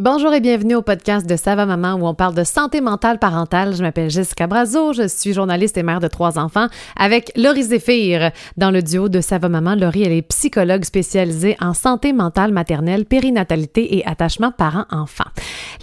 Bonjour et bienvenue au podcast de Sava Maman où on parle de santé mentale parentale. Je m'appelle Jessica Brazo, je suis journaliste et mère de trois enfants avec Laurie Zéphir. Dans le duo de Sava Maman, Laurie, elle est psychologue spécialisée en santé mentale maternelle, périnatalité et attachement parent-enfant.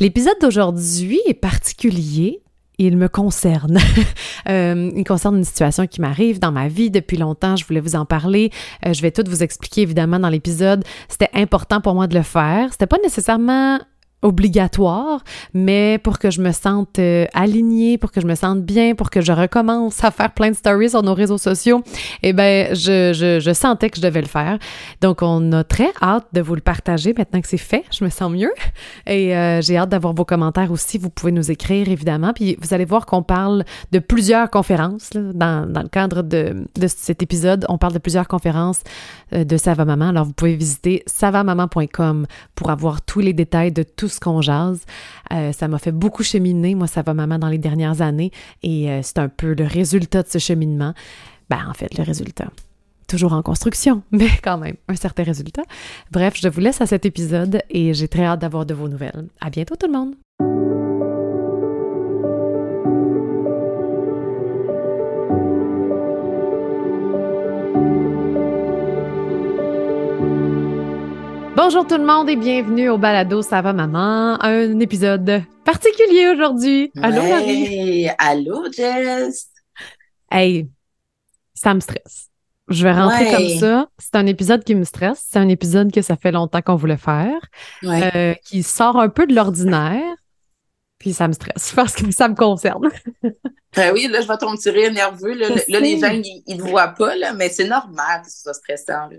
L'épisode d'aujourd'hui est particulier il me concerne. euh, il concerne une situation qui m'arrive dans ma vie depuis longtemps. Je voulais vous en parler. Euh, je vais tout vous expliquer évidemment dans l'épisode. C'était important pour moi de le faire. C'était pas nécessairement obligatoire, mais pour que je me sente euh, alignée, pour que je me sente bien, pour que je recommence à faire plein de stories sur nos réseaux sociaux, eh ben je, je, sentais que je devais le faire. Donc, on a très hâte de vous le partager maintenant que c'est fait. Je me sens mieux. Et euh, j'ai hâte d'avoir vos commentaires aussi. Vous pouvez nous écrire, évidemment. Puis vous allez voir qu'on parle de plusieurs conférences dans, dans, le cadre de, de cet épisode. On parle de plusieurs conférences euh, de Sava Maman. Alors, vous pouvez visiter savamaman.com pour avoir tous les détails de tout ce qu'on jase. Euh, ça m'a fait beaucoup cheminer, moi, ça va maman dans les dernières années, et euh, c'est un peu le résultat de ce cheminement. Ben, en fait, le résultat. Toujours en construction, mais quand même, un certain résultat. Bref, je vous laisse à cet épisode et j'ai très hâte d'avoir de vos nouvelles. À bientôt tout le monde! Bonjour tout le monde et bienvenue au balado Ça va maman, un épisode particulier aujourd'hui. Allô Marie? Allô Jess? Hey, ça me stresse. Je vais rentrer ouais. comme ça. C'est un épisode qui me stresse. C'est un épisode que ça fait longtemps qu'on voulait faire, ouais. euh, qui sort un peu de l'ordinaire. Puis ça me stresse parce que ça me concerne. ben oui, là, je vais tomber tirer nerveux. Là, là les gens, ils ne voient pas, là, mais c'est normal que ce soit stressant. Là.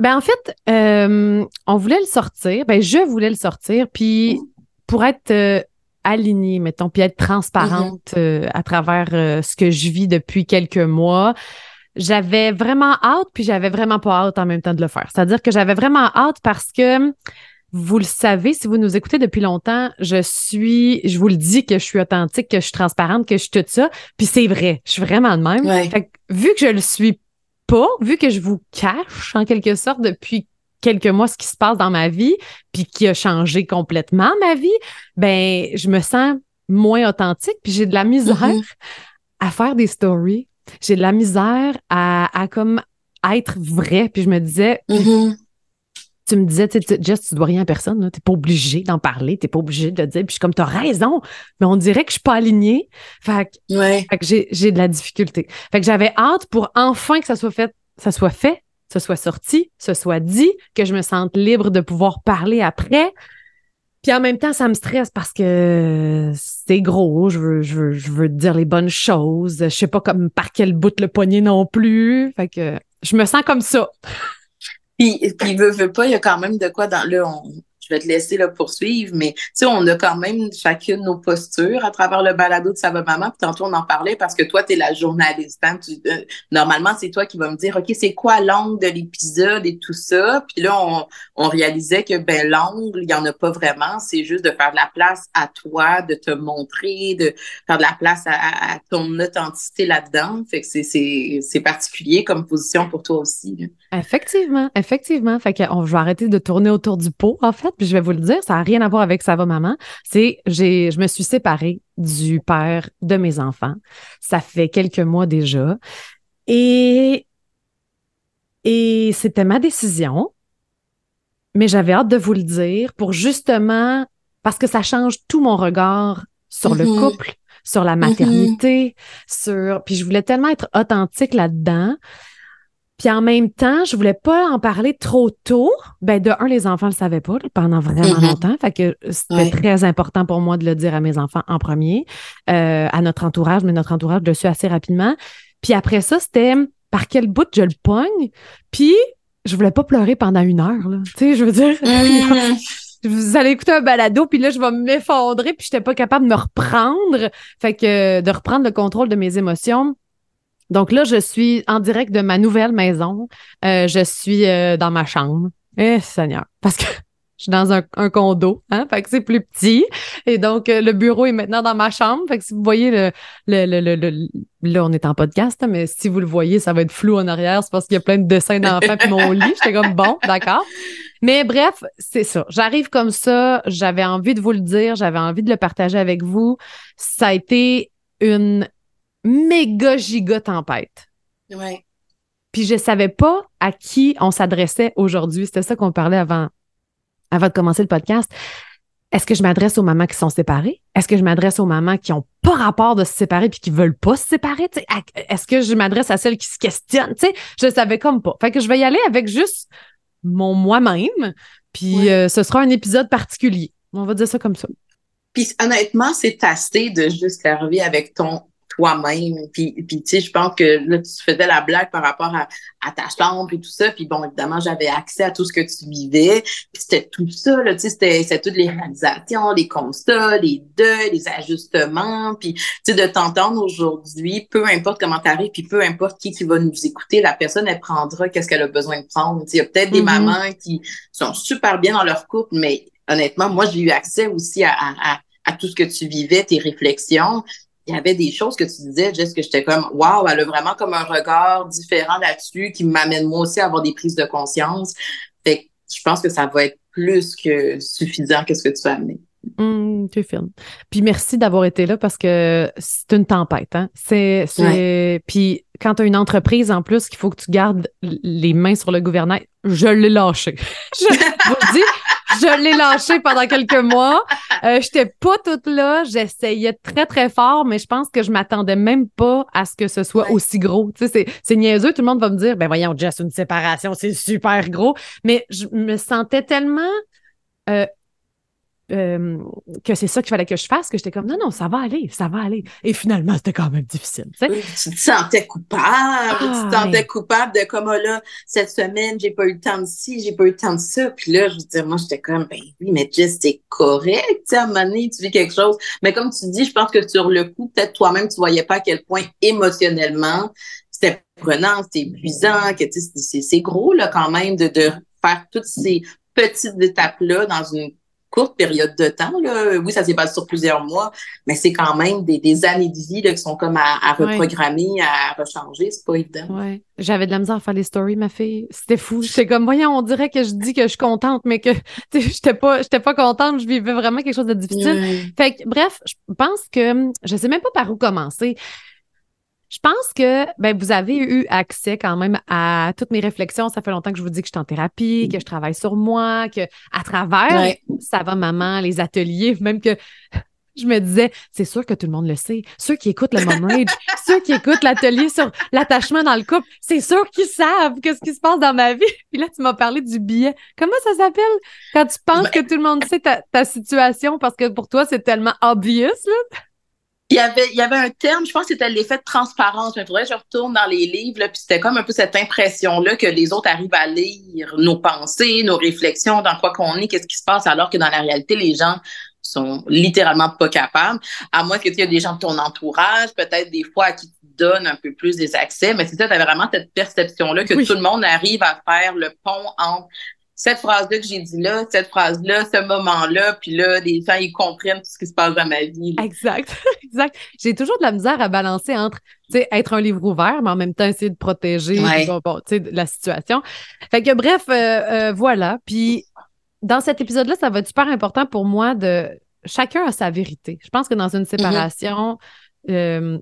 Ben en fait, euh, on voulait le sortir. Ben je voulais le sortir. Puis pour être euh, alignée, mettons, puis être transparente mm -hmm. euh, à travers ce que je vis depuis quelques mois, j'avais vraiment hâte, puis j'avais vraiment pas hâte en même temps de le faire. C'est-à-dire que j'avais vraiment hâte parce que vous le savez, si vous nous écoutez depuis longtemps, je suis, je vous le dis que je suis authentique, que je suis transparente, que je suis tout ça. Puis c'est vrai, je suis vraiment de même. Ouais. Fait que, vu que je le suis pas, vu que je vous cache en quelque sorte depuis quelques mois ce qui se passe dans ma vie, puis qui a changé complètement ma vie, ben je me sens moins authentique, puis j'ai de la misère mm -hmm. à faire des stories. J'ai de la misère à, à comme être vrai. Puis je me disais, mm -hmm tu me disais, tu sais, Jess, tu dois rien à personne, tu n'es pas obligé d'en parler, tu n'es pas obligé de le dire. Puis je suis comme, tu as raison, mais on dirait que je suis pas alignée. Fait que, ouais. fait que j'ai de la difficulté. Fait que j'avais hâte pour enfin que ça soit fait, ça soit fait, ce soit sorti, ce soit dit, que je me sente libre de pouvoir parler après. Puis en même temps, ça me stresse parce que c'est gros, je veux, je veux, je veux dire les bonnes choses. Je sais pas comme par quel bout le poignet non plus. Fait que je me sens comme ça. Puis, puis veut, veut pas, il y a quand même de quoi dans là, on, je vais te laisser là, poursuivre, mais tu sais, on a quand même chacune nos postures à travers le balado de Ça va maman. Puis tantôt, on en parlait parce que toi, tu es la journaliste. Hein, euh, normalement, c'est toi qui vas me dire, OK, c'est quoi l'angle de l'épisode et tout ça? Puis là, on, on réalisait que ben l'angle, il y en a pas vraiment. C'est juste de faire de la place à toi, de te montrer, de faire de la place à, ton authenticité là-dedans. Fait que c'est particulier comme position pour toi aussi. Effectivement, effectivement. Fait que on, je vais arrêter de tourner autour du pot, en fait puis je vais vous le dire, ça n'a rien à voir avec ça va maman. C'est j'ai je me suis séparée du père de mes enfants. Ça fait quelques mois déjà. Et et c'était ma décision. Mais j'avais hâte de vous le dire pour justement parce que ça change tout mon regard sur le couple, sur la maternité, mm -hmm. sur puis je voulais tellement être authentique là-dedans. Puis en même temps, je voulais pas en parler trop tôt. Ben de un, les enfants le savaient pas pendant vraiment mm -hmm. longtemps. Fait que c'était ouais. très important pour moi de le dire à mes enfants en premier, euh, à notre entourage, mais notre entourage le su assez rapidement. Puis après ça, c'était par quel bout je le pogne? Puis je voulais pas pleurer pendant une heure. Là. Tu sais, je veux dire. Mm -hmm. vous allez écouter un balado, puis là, je vais m'effondrer, puis j'étais pas capable de me reprendre. Fait que de reprendre le contrôle de mes émotions. Donc là, je suis en direct de ma nouvelle maison. Euh, je suis euh, dans ma chambre. Eh, Seigneur. Parce que Je suis dans un, condo, hein, fait que c'est plus petit. Et donc, euh, le bureau est maintenant dans ma chambre. Fait que si vous voyez le, le, le, le, là, on est en podcast, mais si vous le voyez, ça va être flou en arrière. C'est parce qu'il y a plein de dessins d'enfants puis mon lit. J'étais comme, bon, d'accord. Mais bref, c'est ça. J'arrive comme ça. J'avais envie de vous le dire. J'avais envie de le partager avec vous. Ça a été une méga giga tempête. Ouais. Puis je savais pas à qui on s'adressait aujourd'hui. C'était ça qu'on parlait avant, avant de commencer le podcast. Est-ce que je m'adresse aux mamans qui sont séparées? Est-ce que je m'adresse aux mamans qui ont pas rapport de se séparer puis qui veulent pas se séparer? Est-ce que je m'adresse à celles qui se questionnent? je savais comme pas. Fait que je vais y aller avec juste mon moi-même. Puis euh, ce sera un épisode particulier. On va dire ça comme ça. Puis honnêtement, c'est assez de juste arriver avec ton toi-même. Puis, puis tu sais, je pense que là, tu faisais la blague par rapport à, à, ta chambre et tout ça. Puis bon, évidemment, j'avais accès à tout ce que tu vivais. Puis c'était tout ça, là, tu sais, c'était, c'était toutes les réalisations, les constats, les deuils, les ajustements. Puis, tu sais, de t'entendre aujourd'hui, peu importe comment t'arrives, puis peu importe qui qui va nous écouter, la personne, elle prendra qu'est-ce qu'elle a besoin de prendre. Tu sais, il y a peut-être des mm-hmm. mamans qui sont super bien dans leur couple, mais honnêtement, moi, j'ai eu accès aussi à, à, à tout ce que tu vivais, tes réflexions il y avait des choses que tu disais, juste que j'étais comme, waouh, elle a vraiment comme un regard différent là-dessus qui m'amène moi aussi à avoir des prises de conscience. Fait je pense que ça va être plus que suffisant que ce que tu as amené. Mmh, tu filmes. Puis merci d'avoir été là parce que c'est une tempête. Hein? C'est, c'est... Puis quand tu as une entreprise en plus qu'il faut que tu gardes les mains sur le gouvernail, je l'ai lâché. je vous dis, je l'ai lâché pendant quelques mois. Euh, J'étais pas toute là. J'essayais très, très fort, mais je pense que je m'attendais même pas à ce que ce soit aussi gros. Tu sais, c'est niaiseux. Tout le monde va me dire, ben voyons, Jess, une séparation, c'est super gros. Mais je me sentais tellement euh, euh, que c'est ça qu'il fallait que je fasse, que j'étais comme non, non, ça va aller, ça va aller. Et finalement, c'était quand même difficile. Tu, tu te sentais coupable, tu te ah, sentais coupable de comme oh là, cette semaine, j'ai pas eu le temps de ci, j'ai pas eu le temps de ça. Puis là, je veux dire, moi, j'étais comme ben oui, mais Jess, c'est correct, tu sais, à un moment donné, tu vis quelque chose. Mais comme tu dis, je pense que sur le coup, peut-être toi-même, tu voyais pas à quel point émotionnellement c'était prenant, c'était épuisant, que c'est gros là quand même de, de faire toutes ces petites étapes-là dans une courte période de temps. Là. Oui, ça s'est passé sur plusieurs mois, mais c'est quand même des, des, années de vie là, qui sont comme à, reprogrammer, à rechanger. C'est pas évident. Ouais. J'avais de la misère à faire les stories, ma fille. C'était fou. J'étais comme, voyons, on dirait que je dis que je suis contente, mais que j'étais pas, j'étais pas contente. Je vivais vraiment quelque chose de difficile. Fait que, bref, je pense que je sais même pas par où commencer. Je pense que ben, vous avez eu accès quand même à toutes mes réflexions. Ça fait longtemps que je vous dis que je suis en thérapie, que je travaille sur moi, que à travers ça va maman, les ateliers, même que je me disais, c'est sûr que tout le monde le sait. Ceux qui écoutent le Mom Rage, ceux qui écoutent l'atelier sur l'attachement dans le couple, c'est sûr qu'ils savent qu'est-ce qui se passe dans ma vie. Puis là, tu m'as parlé du billet. Comment ça s'appelle? Quand tu penses ben que tout le monde sait ta, ta situation parce que pour toi, c'est tellement obvious, là? Il y avait, il y avait un terme, je pense que c'était l'effet de transparence. Mais il faudrait que je retourne dans les livres, là, puis c'était comme un peu cette impression-là que les autres arrivent à lire nos pensées, nos réflexions, dans quoi qu'on est, qu'est-ce qui se passe, alors que dans la réalité, les gens sont littéralement pas capables. À moins que tu aies des gens de ton entourage, peut-être des fois à qui tu donnes un peu plus des accès, mais c'est ça, tu as vraiment cette perception-là que tout le monde arrive à faire le pont entre cette phrase-là que j'ai dit là, cette phrase-là, ce moment-là, puis là, les gens, ils comprennent tout ce qui se passe dans ma vie. Exact, exact. J'ai toujours de la misère à balancer entre, tu sais, être un livre ouvert, mais en même temps essayer de protéger la situation. Fait que bref, euh, euh, voilà. Puis dans cet épisode-là, ça va être super important pour moi de... Chacun a sa vérité. Je pense que dans une mm-hmm. séparation, euh,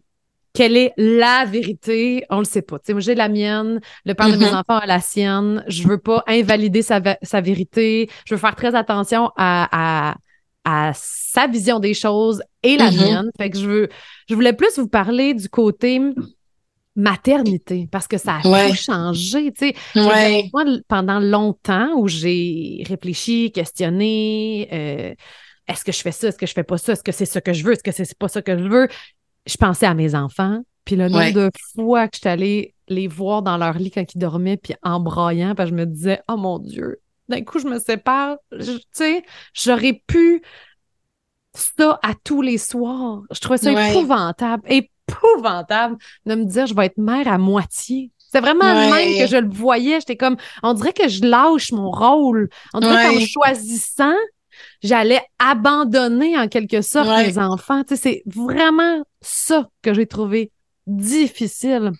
quelle est la vérité, on le sait pas. moi, j'ai la mienne, le père de mes mm-hmm. enfants a la sienne. Je veux pas invalider sa, vérité. Je veux faire très attention à, à, sa vision des choses et la mm-hmm. mienne. Fait que je veux, je voulais plus vous parler du côté maternité parce que ça a tout changé. Tu sais, moi, pendant longtemps où j'ai réfléchi, questionné, euh, est-ce que je fais ça, est-ce que je fais pas ça, est-ce que c'est ça que je veux, est-ce que c'est pas ça que je veux, je pensais à mes enfants. Puis le nombre de fois que je suis allée les voir dans leur lit quand ils dormaient, puis en puis je me disais, oh mon Dieu, d'un coup, je me sépare. Tu sais, j'aurais pu ça à tous les soirs. Je trouvais ça épouvantable, épouvantable de me dire, je vais être mère à moitié. C'est vraiment même que je le voyais. J'étais comme, on dirait que je lâche mon rôle. On dirait qu'en choisissant, j'allais abandonner en quelque sorte mes enfants. Tu sais, c'est vraiment ça que j'ai trouvé difficile.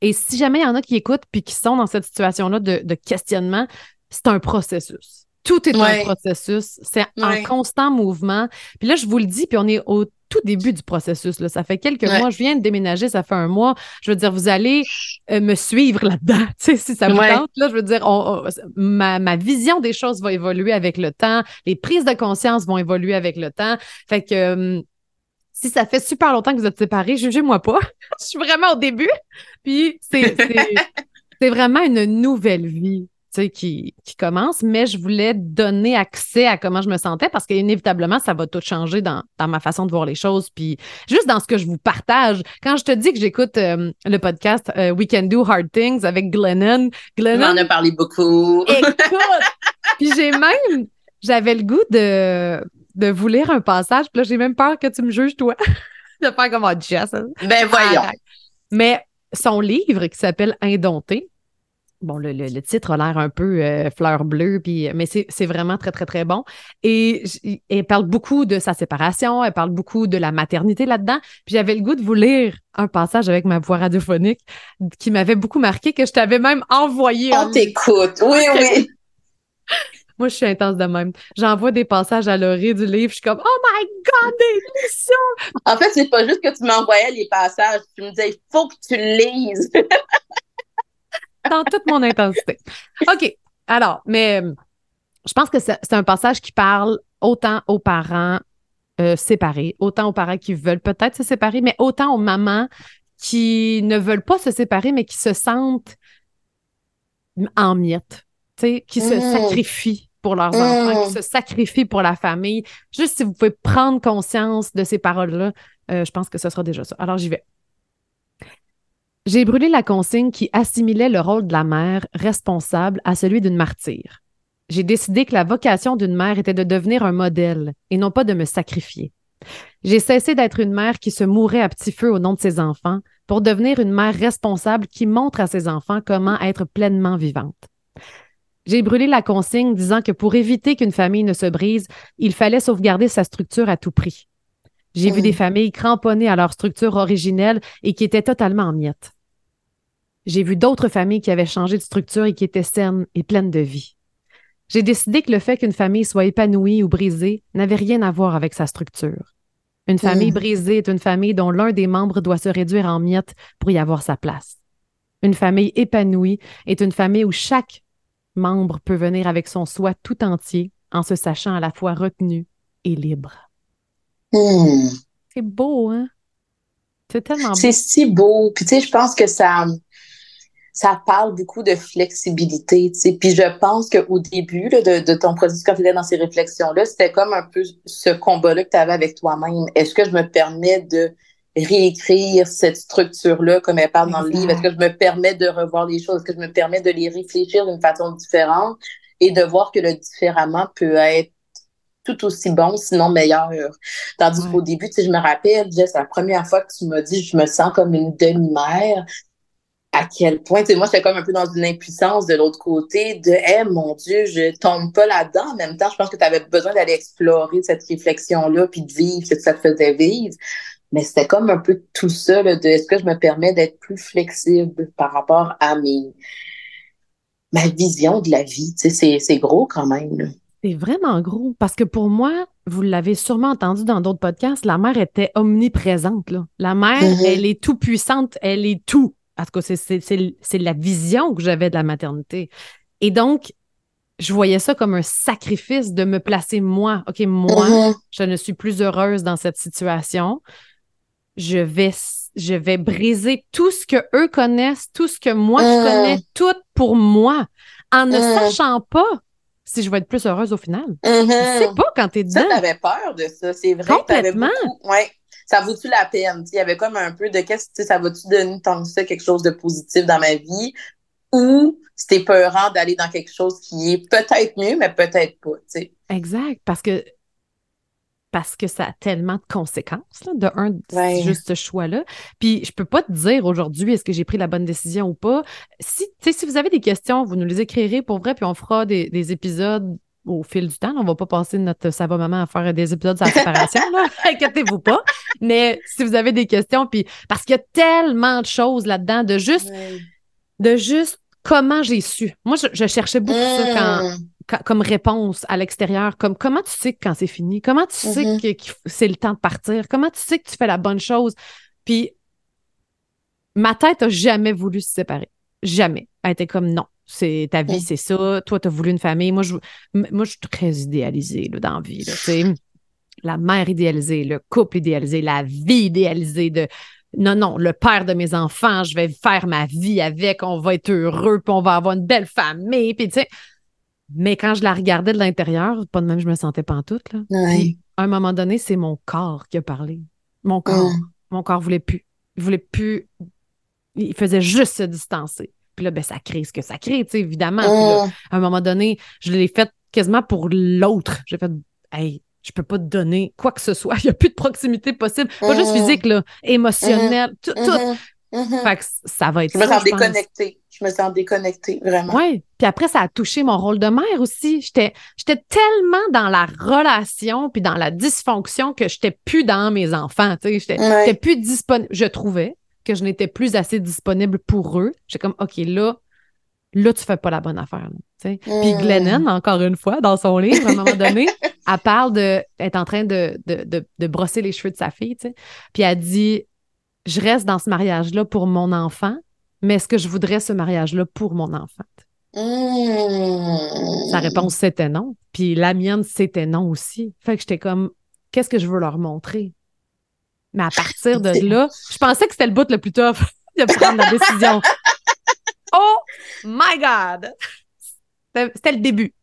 Et si jamais il y en a qui écoutent puis qui sont dans cette situation-là de, de questionnement, c'est un processus. Tout est un processus. C'est en constant mouvement. Puis là, je vous le dis, puis on est au tout début du processus. Là. Ça fait quelques mois. Je viens de déménager, ça fait un mois. Je veux dire, vous allez euh, me suivre là-dedans, si ça vous tente. Là, je veux dire, ma, ma, vision des choses va évoluer avec le temps. Les prises de conscience vont évoluer avec le temps. Fait que euh, si ça fait super longtemps que vous êtes séparés, jugez-moi pas. je suis vraiment au début. Puis c'est vraiment une nouvelle vie qui, qui commence, mais je voulais donner accès à comment je me sentais parce qu'inévitablement, ça va tout changer dans, dans, ma façon de voir les choses. Puis juste dans ce que je vous partage. Quand je te dis que j'écoute euh, le podcast euh, We Can Do Hard Things avec Glennon, Glennon. On en a parlé beaucoup. Écoute! puis j'ai même, j'avais le goût de, de vous lire un passage. Puis là, j'ai même peur que tu me juges, toi. de faire comme un Jess. Ben voyons. Mais son livre qui s'appelle Indompté, bon, le, le, titre a l'air un peu euh, fleur bleue, puis, mais c'est vraiment très, très, très bon. Et elle parle beaucoup de sa séparation, elle parle beaucoup de la maternité là-dedans. Puis j'avais le goût de vous lire un passage avec ma voix radiophonique qui m'avait beaucoup marqué, que je t'avais même envoyé. On t'écoute, oui, oui. Moi, je suis intense de même. J'envoie des passages à l'orée du livre. Je suis comme, oh my God, ça! En fait, c'est pas juste que tu m'envoyais les passages. Tu me disais, il faut que tu lises. dans toute mon intensité. OK. Alors, mais euh, je pense que c'est un passage qui parle autant aux parents euh, séparés, autant aux parents qui veulent peut-être se séparer, mais autant aux mamans qui ne veulent pas se séparer, mais qui se sentent en miettes, qui se mmh. sacrifient pour leurs enfants, qui se sacrifient pour la famille. Juste si vous pouvez prendre conscience de ces paroles-là, euh, je pense que ce sera déjà ça. Alors, j'y vais. J'ai brûlé la consigne qui assimilait le rôle de la mère responsable à celui d'une martyre. J'ai décidé que la vocation d'une mère était de devenir un modèle et non pas de me sacrifier. J'ai cessé d'être une mère qui se mourait à petit feu au nom de ses enfants pour devenir une mère responsable qui montre à ses enfants comment être pleinement vivante. J'ai brûlé la consigne disant que pour éviter qu'une famille ne se brise, il fallait sauvegarder sa structure à tout prix. J'ai vu des familles cramponnées à leur structure originelle et qui étaient totalement en miettes. J'ai vu d'autres familles qui avaient changé de structure et qui étaient saines et pleines de vie. J'ai décidé que le fait qu'une famille soit épanouie ou brisée n'avait rien à voir avec sa structure. Une famille mmh. brisée est une famille dont l'un des membres doit se réduire en miettes pour y avoir sa place. Une famille épanouie est une famille où chaque membre peut venir avec son soi tout entier en se sachant à la fois retenu et libre. Mmh. C'est beau, hein? C'est tellement beau. C'est si beau. Puis, tu sais, je pense que ça, ça parle beaucoup de flexibilité, tu sais. Puis je pense qu'au début de, de, ton processus, quand tu étais dans ces réflexions-là, c'était comme un peu ce combat-là que tu avais avec toi-même. Est-ce que je me permets de réécrire cette structure-là comme elle parle dans le livre? Est-ce que je me permets de revoir les choses? Est-ce que je me permets de les réfléchir d'une façon différente et de voir que le différemment peut être tout aussi bon, sinon meilleur. Tandis qu'au début, tu sais, je me rappelle, c'est la première fois que tu m'as dit, je me sens comme une demi-mère à quel point, tu sais, moi, j'étais comme un peu dans une impuissance de l'autre côté de, eh, mon Dieu, je tombe pas là-dedans. En même temps, je pense que tu avais besoin d'aller explorer cette réflexion-là, puis de vivre ce que ça te faisait vivre. Mais c'était comme un peu tout ça, de est-ce que je me permets d'être plus flexible par rapport à mes, ma vision de la vie. Tu sais, c'est gros quand même. C'est vraiment gros. Parce que pour moi, vous l'avez sûrement entendu dans d'autres podcasts, la mère était omniprésente. Là. La mère, mm-hmm. elle est tout puissante, elle est tout. En tout cas, c'est la vision que j'avais de la maternité. Et donc, je voyais ça comme un sacrifice de me placer moi. OK, moi, mm-hmm. je ne suis plus heureuse dans cette situation. Je vais, je vais briser tout ce que eux connaissent, tout ce que moi je mm. connais, tout pour moi, en ne sachant pas si je vais être plus heureuse au final. Mm-hmm. C'est pas quand t'es dedans. Ça, t'avais peur de ça, c'est vrai. Complètement. Ouais ça vaut-tu la peine? Il y avait comme un peu de qu'est-ce que ça va-tu donner tant que ça quelque chose de positif dans ma vie? Ou c'était peurant d'aller dans quelque chose qui est peut-être mieux, mais peut-être pas. sais. Exact. Parce que parce que ça a tellement de conséquences, là, de un, juste ce choix-là. Puis je peux pas te dire aujourd'hui est-ce que j'ai pris la bonne décision ou pas. Si, si vous avez des questions, vous nous les écrirez pour vrai, puis on fera des, épisodes au fil du temps. On va pas passer notre ça va maman à faire des épisodes la séparation, là. Inquiétez-vous pas. Mais si vous avez des questions, puis parce qu'il y a tellement de choses là-dedans, de juste, de juste comment j'ai su. Moi, je, cherchais beaucoup ça quand mmh comme réponse à l'extérieur, comme comment tu sais quand c'est fini, comment tu sais mm-hmm. que, c'est le temps de partir, comment tu sais que tu fais la bonne chose? Puis ma tête a jamais voulu se séparer. Jamais. Elle était comme non, c'est ta vie, mm. c'est ça. Toi, tu as voulu une famille. Moi, je, moi, je suis très idéalisée là, dans la vie. la mère idéalisée, le couple idéalisé, la vie idéalisée de non, non, le père de mes enfants, je vais faire ma vie avec, on va être heureux, puis on va avoir une belle famille. Puis, tu sais, mais quand je la regardais de l'intérieur, pas de même, je me sentais pas en toute. Là. à un moment donné, c'est mon corps qui a parlé. Mon corps. Mon corps voulait plus. Il voulait plus. Il faisait juste se distancer. Puis là, ben, ça crée ce que ça crée, tu sais, évidemment. à un moment donné, je l'ai fait quasiment pour l'autre. J'ai fait, hey, je peux pas te donner quoi que ce soit. Il n'y a plus de proximité possible. Pas juste physique, là, émotionnelle, tout. tout. Fait que ça va être Je me sens déconnectée je me sens déconnectée, vraiment. Oui. Puis après, ça a touché mon rôle de mère aussi. J'étais, j'étais tellement dans la relation puis dans la dysfonction que j'étais plus dans mes enfants. Tu sais, j'étais, plus disponible. Je trouvais que je n'étais plus assez disponible pour eux. J'étais comme, OK, là, là, tu fais pas la bonne affaire. Tu sais. Puis mm. Glennon, encore une fois, dans son livre, à un moment donné, elle parle de, elle est en train de, de, de, brosser les cheveux de sa fille, tu sais. Puis elle dit, je reste dans ce mariage-là pour mon enfant, mais est-ce que je voudrais ce mariage-là pour mon enfant? Mmh. Sa réponse, c'était non. Puis la mienne, c'était non aussi. Fait que j'étais comme, qu'est-ce que je veux leur montrer? Mais à partir de là, je pensais que c'était le bout le plus tough de prendre la décision. oh my God! C'était le début.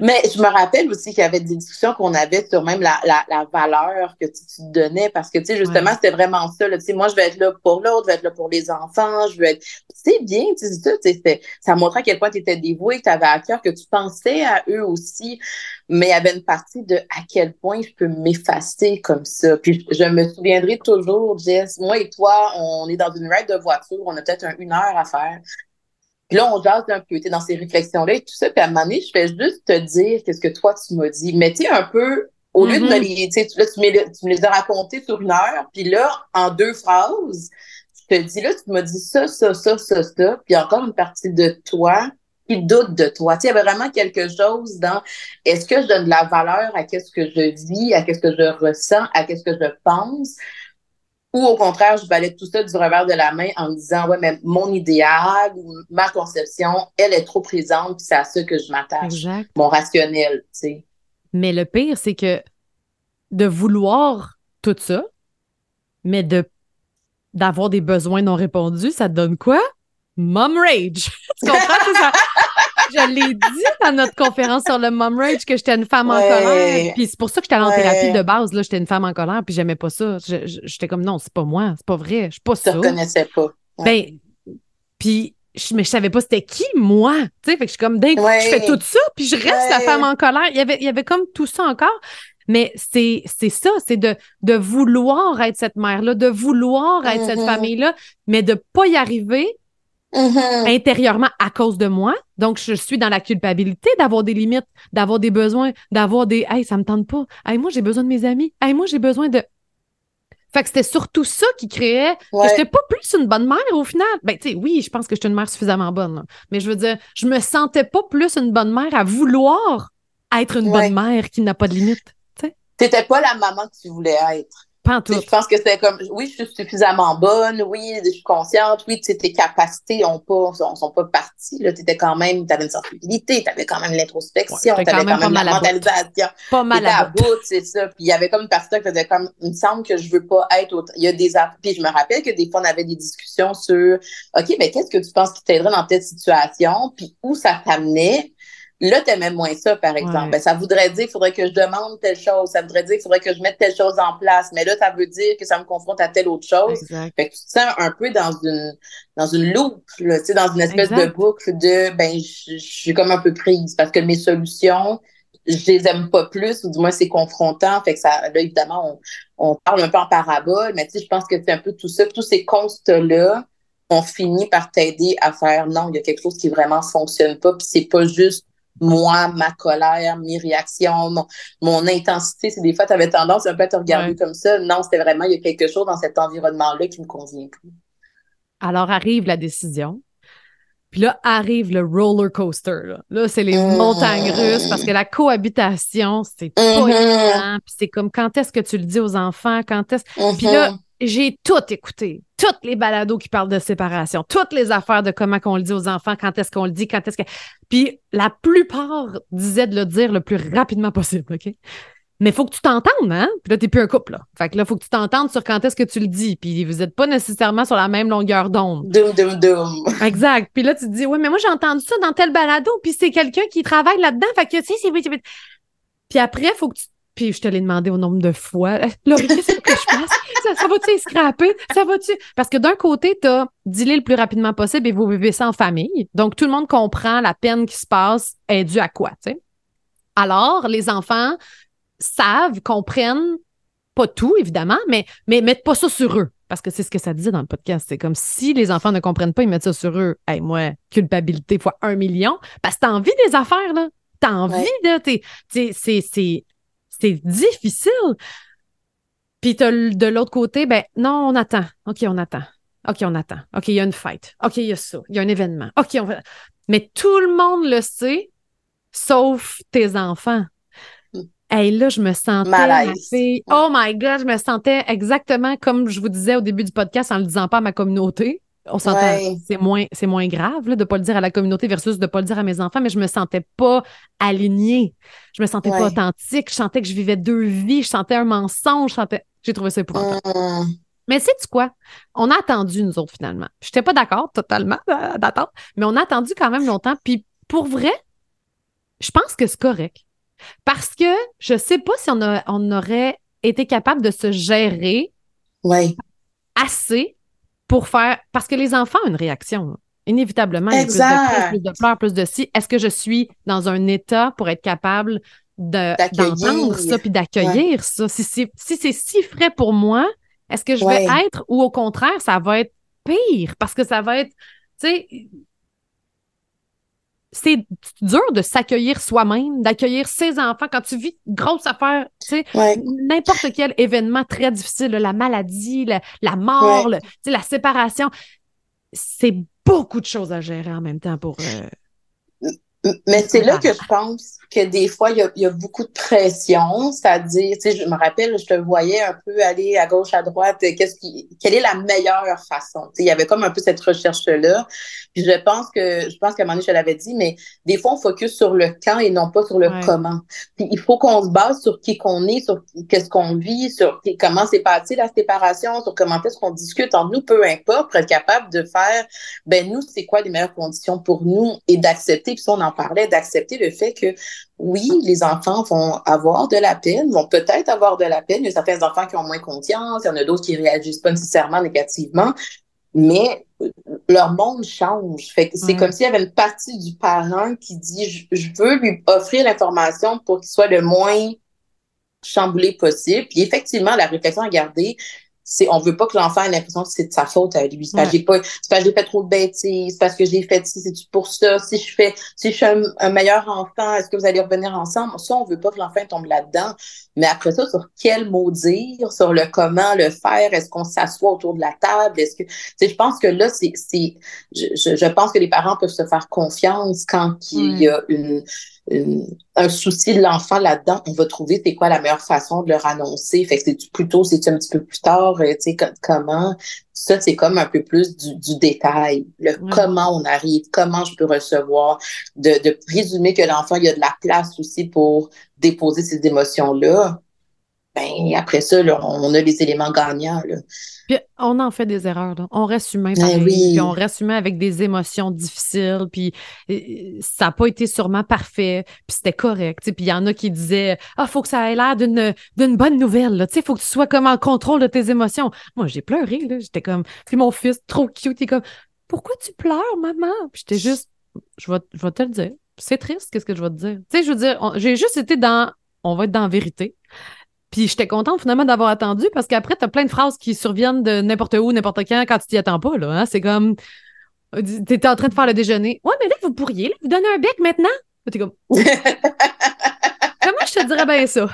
Mais je me rappelle aussi qu'il y avait des discussions qu'on avait sur même la, la, la valeur que tu, te donnais parce que, tu sais, justement, c'était vraiment ça. Là, moi, je vais être là pour l'autre, je vais être là pour les enfants, je vais être... C'est bien, tu sais, ça montrait à quel point tu étais dévoué, que tu avais à cœur, que tu pensais à eux aussi. Mais il y avait une partie de à quel point je peux m'effacer comme ça. Puis je me souviendrai toujours, Jess, moi et toi, on est dans une ride de voiture, on a peut-être une heure à faire. Puis là, on jase un peu, tu dans ces réflexions-là et tout ça. Puis à un moment donné, je fais juste te dire qu'est-ce que toi, tu m'as dit. Mais tu un peu, au lieu de me mm-hmm. les, tu là, tu, me, les as racontés sur une heure. Puis là, en deux phrases, je te dis, là, tu m'as dit ça, ça, ça, ça, ça. Puis encore une partie de toi qui doute de toi. Tu il y avait vraiment quelque chose dans est-ce que je donne de la valeur à qu'est-ce que je vis, à qu'est-ce que je ressens, à qu'est-ce que je pense? Ou au contraire, je balais tout ça du revers de la main en me disant, ouais, mais mon idéal ou ma conception, elle est trop présente, puis c'est à ça que je m'attache. Mon rationnel, tu sais. Mais le pire, c'est que de vouloir tout ça, mais de d'avoir des besoins non répondus, ça te donne quoi? Mom rage. tu comprends? Ça? Je l'ai dit dans notre conférence sur le mom rage que j'étais une femme en colère. Puis c'est pour ça que j'étais en thérapie de base. Là, j'étais une femme en colère, puis j'aimais pas ça. J'étais comme non, c'est pas moi, c'est pas vrai, je suis pas ça. Je reconnaissais pas. Ben, puis je, mais je savais pas c'était qui moi. Tu sais, fait que je suis comme d'un coup, je fais tout ça, puis je reste la femme en colère. Il y avait, il y avait comme tout ça encore. Mais c'est ça, c'est de, de vouloir être cette mère-là, de vouloir être cette mm-hmm. famille-là, mais de pas y arriver Mm-hmm. intérieurement à cause de moi. Donc, je suis dans la culpabilité d'avoir des limites, d'avoir des besoins, d'avoir des Hey, ça me tente pas. Hey, moi, j'ai besoin de mes amis. Hey, moi, j'ai besoin de. Fait que c'était surtout ça qui créait que j'étais pas plus une bonne mère au final. Ben, tu sais, oui, je pense que je suis une mère suffisamment bonne. Mais je veux dire, je me sentais pas plus une bonne mère à vouloir être une bonne mère qui n'a pas de limites. T'étais pas la maman que tu voulais être. Je pense que c'est comme, oui, je suis suffisamment bonne, oui, je suis consciente, oui, tes capacités ont pas, sont, pas parties, là, t'étais quand même, t'avais une sensibilité, t'avais quand même l'introspection, t'avais quand même, la mentalisation. Pas mal à bout. c'est ça. Puis il y avait comme une personne qui faisait comme, il me semble que je veux pas être autant. Il y a des, puis je me rappelle que des fois, on avait des discussions sur, OK, mais qu'est-ce que tu penses qui t'aiderait dans telle situation, puis où ça t'amenait, Là, t'aimais moins ça, par exemple. Ben, ça voudrait dire qu'il faudrait que je demande telle chose. Ça voudrait dire qu'il faudrait que je mette telle chose en place. Mais là, ça veut dire que ça me confronte à telle autre chose. Fait que tu te sens un peu dans une, dans une loupe, là, dans une espèce de boucle de, ben, je suis comme un peu prise parce que mes solutions je les aime pas plus, ou du moins c'est confrontant. Fait que ça, là, évidemment, on, on parle un peu en parabole, mais tu sais, je pense que c'est un peu tout ça, tous ces constats-là ont fini par t'aider à faire non, il y a quelque chose qui vraiment fonctionne pas, puis c'est pas juste moi, ma colère, mes réactions, mon, intensité. C'est des fois, tu avais tendance un peu à te regarder comme ça. Non, c'était vraiment, il y a quelque chose dans cet environnement-là qui me convient plus. Alors arrive la décision. Puis là arrive le roller coaster. Là, c'est les montagnes mmh. russes parce que la cohabitation, c'est pas mmh. évident. Puis c'est comme quand est-ce que tu le dis aux enfants, quand est-ce? Puis là, mmh. J'ai tout écouté toutes les balados qui parlent de séparation, toutes les affaires de comment qu'on le dit aux enfants, quand est-ce qu'on le dit, quand est-ce que. Puis la plupart disaient de le dire le plus rapidement possible, OK? Mais il faut que tu t'entendes, hein? Puis là, t'es plus un couple, là. Fait que là, il faut que tu t'entendes sur quand est-ce que tu le dis. Puis vous n'êtes pas nécessairement sur la même longueur d'onde. Doum, doum, doum. Exact. Puis là, tu te dis, ouais, mais moi, j'ai entendu ça dans tel balado, puis c'est quelqu'un qui travaille là-dedans. Fait que, tu sais, c'est. Puis après, il faut que tu puis je te l'ai demandé au nombre de fois. Laurie, qu'est-ce que je fasse? Ça, va-tu scraper? Ça va-tu? Parce que d'un côté, tu as le le plus rapidement possible et vous vivez ça en famille. Donc, tout le monde comprend la peine qui se passe est due à quoi, tu sais? Alors, les enfants savent, comprennent, pas tout, évidemment, mais, mais mettent pas ça sur eux. Parce que c'est ce que ça disait dans le podcast. C'est comme si les enfants ne comprennent pas, ils mettent ça sur eux. Hey, moi, culpabilité fois un million. Parce que t'as envie des affaires, là. T'as envie, là. c'est c'est difficile. Puis de l'autre côté, ben non, on attend. OK, on attend. OK, on attend. OK, il y a une fête. OK, il y a ça. Il y a un événement. OK, on va. Mais tout le monde le sait, sauf tes enfants. Et là, je me sentais. Oh my God, je me sentais exactement comme je vous disais au début du podcast en le disant pas à ma communauté. On s'entend, c'est moins, c'est moins grave de ne pas le dire à la communauté versus de ne pas le dire à mes enfants, mais je me sentais pas alignée. Je me sentais pas authentique. Je sentais que je vivais deux vies. Je sentais un mensonge. Je sentais... J'ai trouvé ça épouvantable. Mmh. Mais sais-tu quoi? On a attendu, nous autres, finalement. Je n'étais pas d'accord totalement euh, d'attendre, mais on a attendu quand même longtemps. Puis pour vrai, je pense que c'est correct. Parce que je sais pas si on, on aurait été capable de se gérer assez pour faire. Parce que les enfants ont une réaction. Inévitablement, il y a plus de, plus de pleurs, plus de si. Est-ce que je suis dans un état pour être capable d'entendre ça puis d'accueillir ça? Si c'est si, si frais pour moi, est-ce que je vais être ou au contraire, ça va être pire parce que ça va être, tu sais, c'est dur de s'accueillir soi-même, d'accueillir ses enfants. Quand tu vis grosse affaire, tu sais, n'importe quel événement très difficile, la maladie, la, mort, la séparation, c'est beaucoup de choses à gérer en même temps pour. Euh, mais c'est là que je pense que des fois, il y a, beaucoup de pression, c'est-à-dire, tu sais, je me rappelle, je te voyais un peu aller à gauche, à droite, qu'est-ce qui, quelle est la meilleure façon? Tu sais, il y avait comme un peu cette recherche-là. Puis je pense que, je pense qu'à un moment donné, je l'avais dit, mais des fois, on focus sur le quand et non pas sur le comment. Puis il faut qu'on se base sur qui qu'on est, sur qu'est-ce qu'on vit, sur comment s'est passé la séparation, sur comment est-ce qu'on discute entre nous, peu importe, pour être capable de faire, ben nous, c'est quoi les meilleures conditions pour nous et d'accepter, puis ça, on en parlait, d'accepter le fait que oui, les enfants vont avoir de la peine, vont peut-être avoir de la peine. Il y a certains enfants qui ont moins confiance, il y en a d'autres qui réagissent pas nécessairement négativement, mais leur monde change. Fait que c'est comme s'il y avait une partie du parent qui dit je, veux lui offrir l'information pour qu'il soit le moins chamboulé possible. Puis effectivement, la réflexion à garder, c'est on veut pas que l'enfant ait l'impression que c'est de sa faute à lui. C'est parce que j'ai pas, c'est parce que j'ai fait trop de bêtises, c'est parce que j'ai fait c'est pour ça? Si je fais, si je suis un, meilleur enfant, est-ce que vous allez revenir ensemble? Ça, on veut pas que l'enfant tombe là-dedans. Mais après ça, sur quel mot dire, sur le comment le faire, est-ce qu'on s'assoit autour de la table? Est-ce que, tu je pense que là, c'est, c'est, je, je, pense que les parents peuvent se faire confiance quand il y a une, un souci de l'enfant là-dedans, on va trouver c'est quoi la meilleure façon de leur annoncer. Fait que c'est plutôt, c'est un petit peu plus tard, euh, tu sais, comment. Ça, c'est comme un peu plus du, du détail. Le comment on arrive, comment je peux recevoir, de, de présumer que l'enfant, il y a de la place aussi pour déposer ces émotions-là ben après ça, là, on a les éléments gagnants. Là. Puis on en fait des erreurs. Là. On reste humain ben puis on reste humain avec des émotions difficiles, puis ça n'a pas été sûrement parfait, puis c'était correct. Puis il y en a qui disaient Ah, faut que ça ait l'air d'une, d'une bonne nouvelle. Il faut que tu sois comme en contrôle de tes émotions. Moi, j'ai pleuré. Là. J'étais comme Puis mon fils, trop cute, il est comme Pourquoi tu pleures, maman? Puis j'étais juste je vais, je vais te le dire. c'est triste, qu'est-ce que je vais te dire? Tu sais, je veux dire, j'ai juste été dans, on va être dans la vérité. Puis j'étais contente finalement d'avoir attendu parce qu'après, t'as plein de phrases qui surviennent de n'importe où, n'importe quand, quand tu t'y attends pas, là. Hein? C'est comme, t'étais en train de faire le déjeuner. Ouais, mais là, vous pourriez, vous donner un bec maintenant? T'es comme, Comment je te dirais bien ça?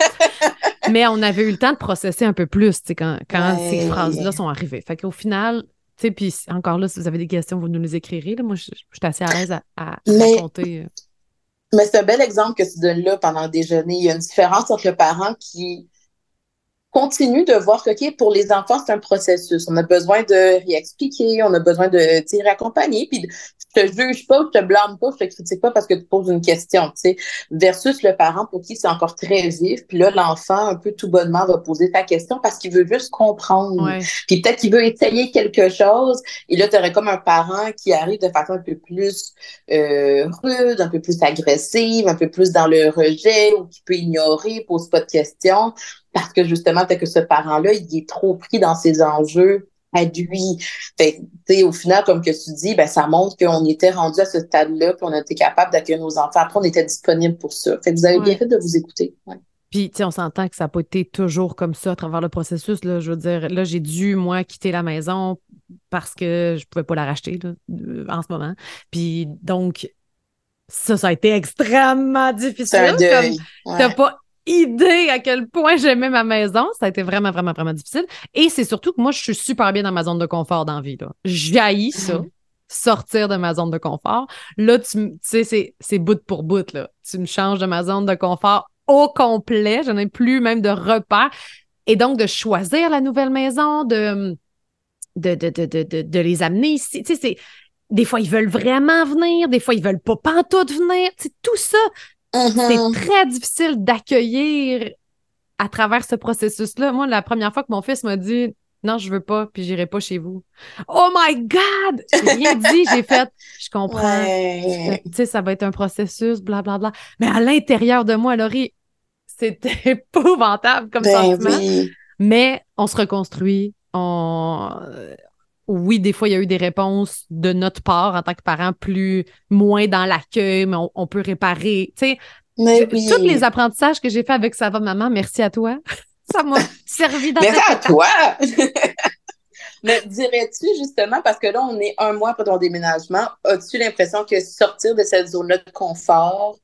Mais on avait eu le temps de processer un peu plus quand, quand ces phrases-là sont arrivées. Fait qu'au final, tu sais, puis encore là, si vous avez des questions, vous nous les écrirez. Là. Moi, je, suis assez à l'aise à, raconter. Euh. Mais c'est un bel exemple que tu donnes là pendant le déjeuner. Il y a une différence entre le parent qui continue de voir que, OK, pour les enfants, c'est un processus. On a besoin de réexpliquer, on a besoin de tirer accompagner, puis te juge pas, je te blâme pas, je te critique pas parce que tu poses une question, tu sais, versus le parent pour qui c'est encore très vif, puis là, l'enfant, un peu tout bonnement, va poser ta question parce qu'il veut juste comprendre. Puis peut-être qu'il veut essayer quelque chose, et là, tu aurais comme un parent qui arrive de façon un peu plus euh, rude, un peu plus agressive, un peu plus dans le rejet, ou qui peut ignorer, pose pas de questions parce que justement, peut-être que ce parent-là, il est trop pris dans ses enjeux à lui. Fait au final, comme que tu dis, ben, ça montre qu'on était rendu à ce stade-là, puis on était capable d'accueillir nos enfants. Après, on était disponible pour ça. Fait que vous avez bien fait de vous écouter. Puis, tu sais, on s'entend que ça n'a pas été toujours comme ça à travers le processus. Là. Je veux dire, là, j'ai dû, moi, quitter la maison parce que je ne pouvais pas la racheter euh, en ce moment. Puis, donc, ça, ça a été extrêmement difficile. Tu n'as pas idée à quel point j'aimais ma maison. Ça a été vraiment, vraiment, vraiment difficile. Et c'est surtout que moi, je suis super bien dans ma zone de confort dans la vie. J'haïs ça, sortir de ma zone de confort. Là, tu sais, c'est bout pour bout. Là. Tu me changes de ma zone de confort au complet. Je n'ai plus même de repères. Et donc, de choisir la nouvelle maison, de, de, de, de, de les amener ici. Tu sais, c'est des fois, ils veulent vraiment venir, des fois, ils veulent pas pantoute venir. C'est tout ça, c'est mm-hmm. très difficile d'accueillir à travers ce processus-là. Moi, la première fois que mon fils m'a dit non, je veux pas, puis j'irai pas chez vous. Oh my God! J'ai rien dit, j'ai fait, je comprends. Tu sais, ça va être un processus, blablabla. Bla, bla. Mais à l'intérieur de moi, Laurie, c'était épouvantable comme ben sentiment. Mais on se reconstruit, on, oui, des fois, il y a eu des réponses de notre part en tant que parents plus moins dans l'accueil, mais on, peut réparer. Tu sais, tous les apprentissages que j'ai fait avec Ça va maman, merci à toi. Ça m'a servi dans Merci à toi! mais dirais-tu justement, parce que là, on est un mois après ton déménagement, as-tu l'impression que sortir de cette zone-là de confort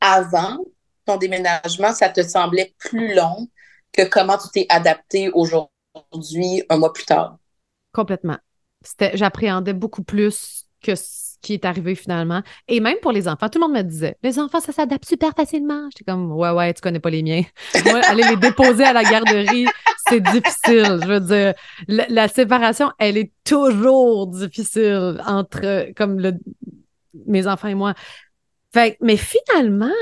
avant ton déménagement, ça te semblait plus long que comment tu t'es adapté aujourd'hui, un mois plus tard? Complètement. J'appréhendais beaucoup plus que ce qui est arrivé finalement. Et même pour les enfants, tout le monde me disait Les enfants, ça s'adapte super facilement. J'étais comme Ouais, ouais, tu connais pas les miens. Moi, aller les déposer à la garderie, c'est difficile. Je veux dire, la, séparation, elle est toujours difficile entre comme le, mes enfants et moi. Fait, mais finalement,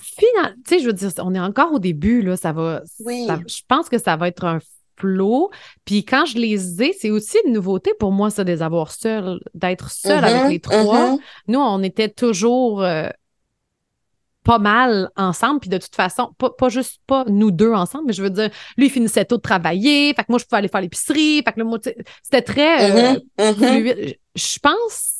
finalement, tu sais, je veux dire, on est encore au début, là, ça va. Oui. je pense que ça va être un flot. Puis quand je les ai, c'est aussi une nouveauté pour moi, ça, de les avoir seuls, d'être seul avec mm-hmm, les trois. Mm-hmm. Nous, on était toujours euh, pas mal ensemble. Puis de toute façon, pas, juste pas nous deux ensemble, mais je veux dire, lui, il finissait tôt de travailler. Fait que moi, je pouvais aller faire l'épicerie. Fait que le c'était très mm-hmm, Je pense.